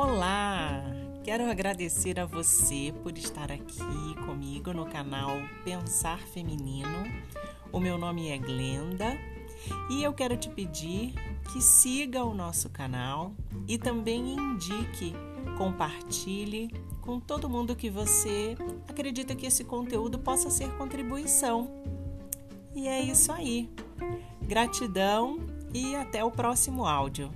Olá, Quero agradecer a você por estar aqui comigo no canal Pensar Feminino. O meu nome é Glenda e eu quero te pedir que siga o nosso canal e também indique, compartilhe com todo mundo que você acredita que esse conteúdo possa ser contribuição. E é isso aí. Gratidão e até o próximo áudio.